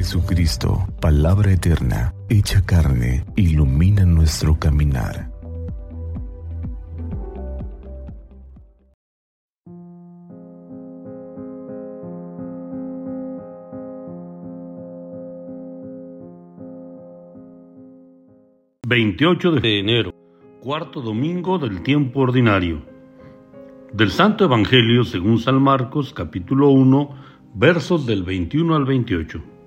Jesucristo, palabra eterna, hecha carne, ilumina nuestro caminar. ...28 de enero... ...cuarto domingo del tiempo ordinario... ...del Santo Evangelio según San Marcos... ...capítulo 1... ...versos del 21 al 28...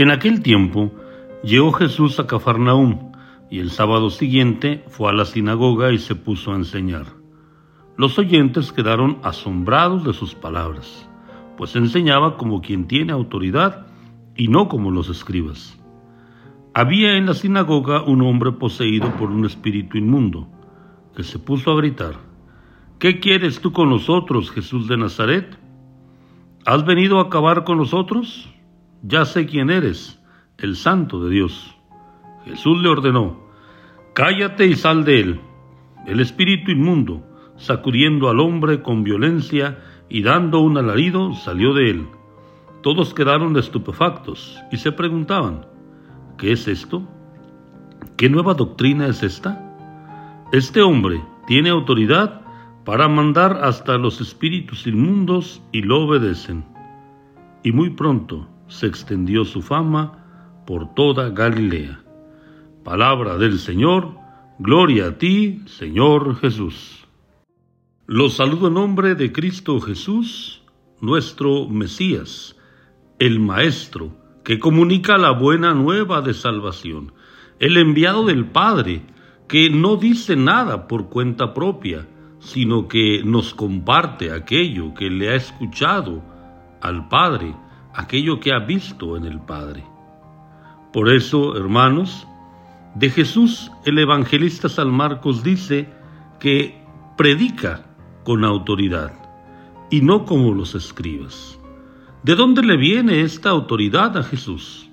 En aquel tiempo llegó Jesús a Cafarnaúm y el sábado siguiente fue a la sinagoga y se puso a enseñar. Los oyentes quedaron asombrados de sus palabras, pues enseñaba como quien tiene autoridad y no como los escribas. Había en la sinagoga un hombre poseído por un espíritu inmundo, que se puso a gritar, ¿Qué quieres tú con nosotros, Jesús de Nazaret? ¿Has venido a acabar con nosotros? Ya sé quién eres, el santo de Dios. Jesús le ordenó, cállate y sal de él. El espíritu inmundo, sacudiendo al hombre con violencia y dando un alarido, salió de él. Todos quedaron estupefactos y se preguntaban, ¿qué es esto? ¿Qué nueva doctrina es esta? Este hombre tiene autoridad para mandar hasta los espíritus inmundos y lo obedecen. Y muy pronto se extendió su fama por toda Galilea. Palabra del Señor, gloria a ti, Señor Jesús. Los saludo en nombre de Cristo Jesús, nuestro Mesías, el Maestro, que comunica la buena nueva de salvación, el enviado del Padre, que no dice nada por cuenta propia, sino que nos comparte aquello que le ha escuchado al Padre aquello que ha visto en el Padre. Por eso, hermanos, de Jesús el evangelista San Marcos dice que predica con autoridad y no como los escribas. ¿De dónde le viene esta autoridad a Jesús?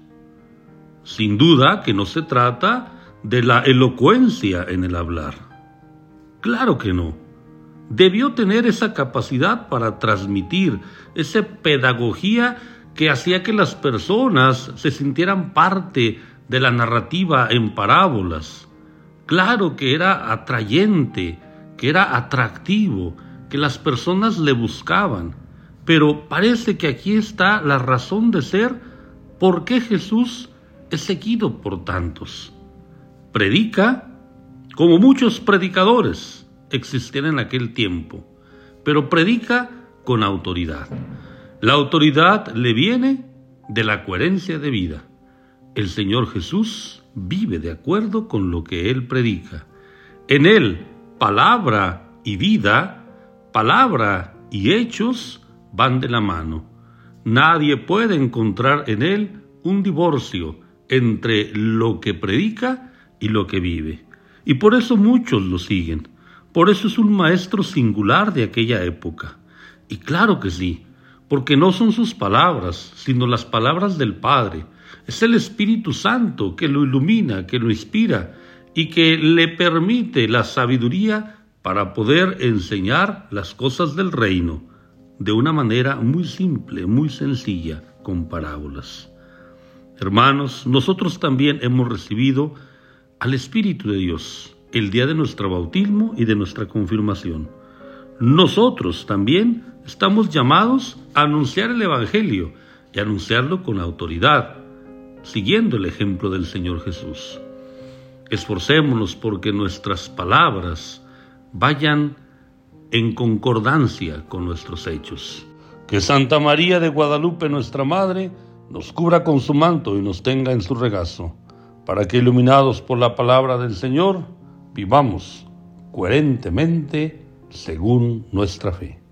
Sin duda que no se trata de la elocuencia en el hablar. Claro que no. Debió tener esa capacidad para transmitir esa pedagogía que hacía que las personas se sintieran parte de la narrativa en parábolas. Claro que era atrayente, que era atractivo, que las personas le buscaban, pero parece que aquí está la razón de ser por qué Jesús es seguido por tantos. Predica como muchos predicadores existían en aquel tiempo, pero predica con autoridad. La autoridad le viene de la coherencia de vida. El Señor Jesús vive de acuerdo con lo que Él predica. En Él, palabra y vida, palabra y hechos van de la mano. Nadie puede encontrar en Él un divorcio entre lo que predica y lo que vive. Y por eso muchos lo siguen. Por eso es un maestro singular de aquella época. Y claro que sí, porque no son sus palabras, sino las palabras del Padre. Es el Espíritu Santo que lo ilumina, que lo inspira y que le permite la sabiduría para poder enseñar las cosas del reino de una manera muy simple, muy sencilla, con parábolas. Hermanos, nosotros también hemos recibido al Espíritu de Dios el día de nuestro bautismo y de nuestra confirmación. Nosotros también estamos llamados a anunciar el Evangelio y anunciarlo con autoridad, siguiendo el ejemplo del Señor Jesús. Esforcémonos porque nuestras palabras vayan en concordancia con nuestros hechos. Que Santa María de Guadalupe, nuestra Madre, nos cubra con su manto y nos tenga en su regazo, para que iluminados por la palabra del Señor, vivamos coherentemente según nuestra fe.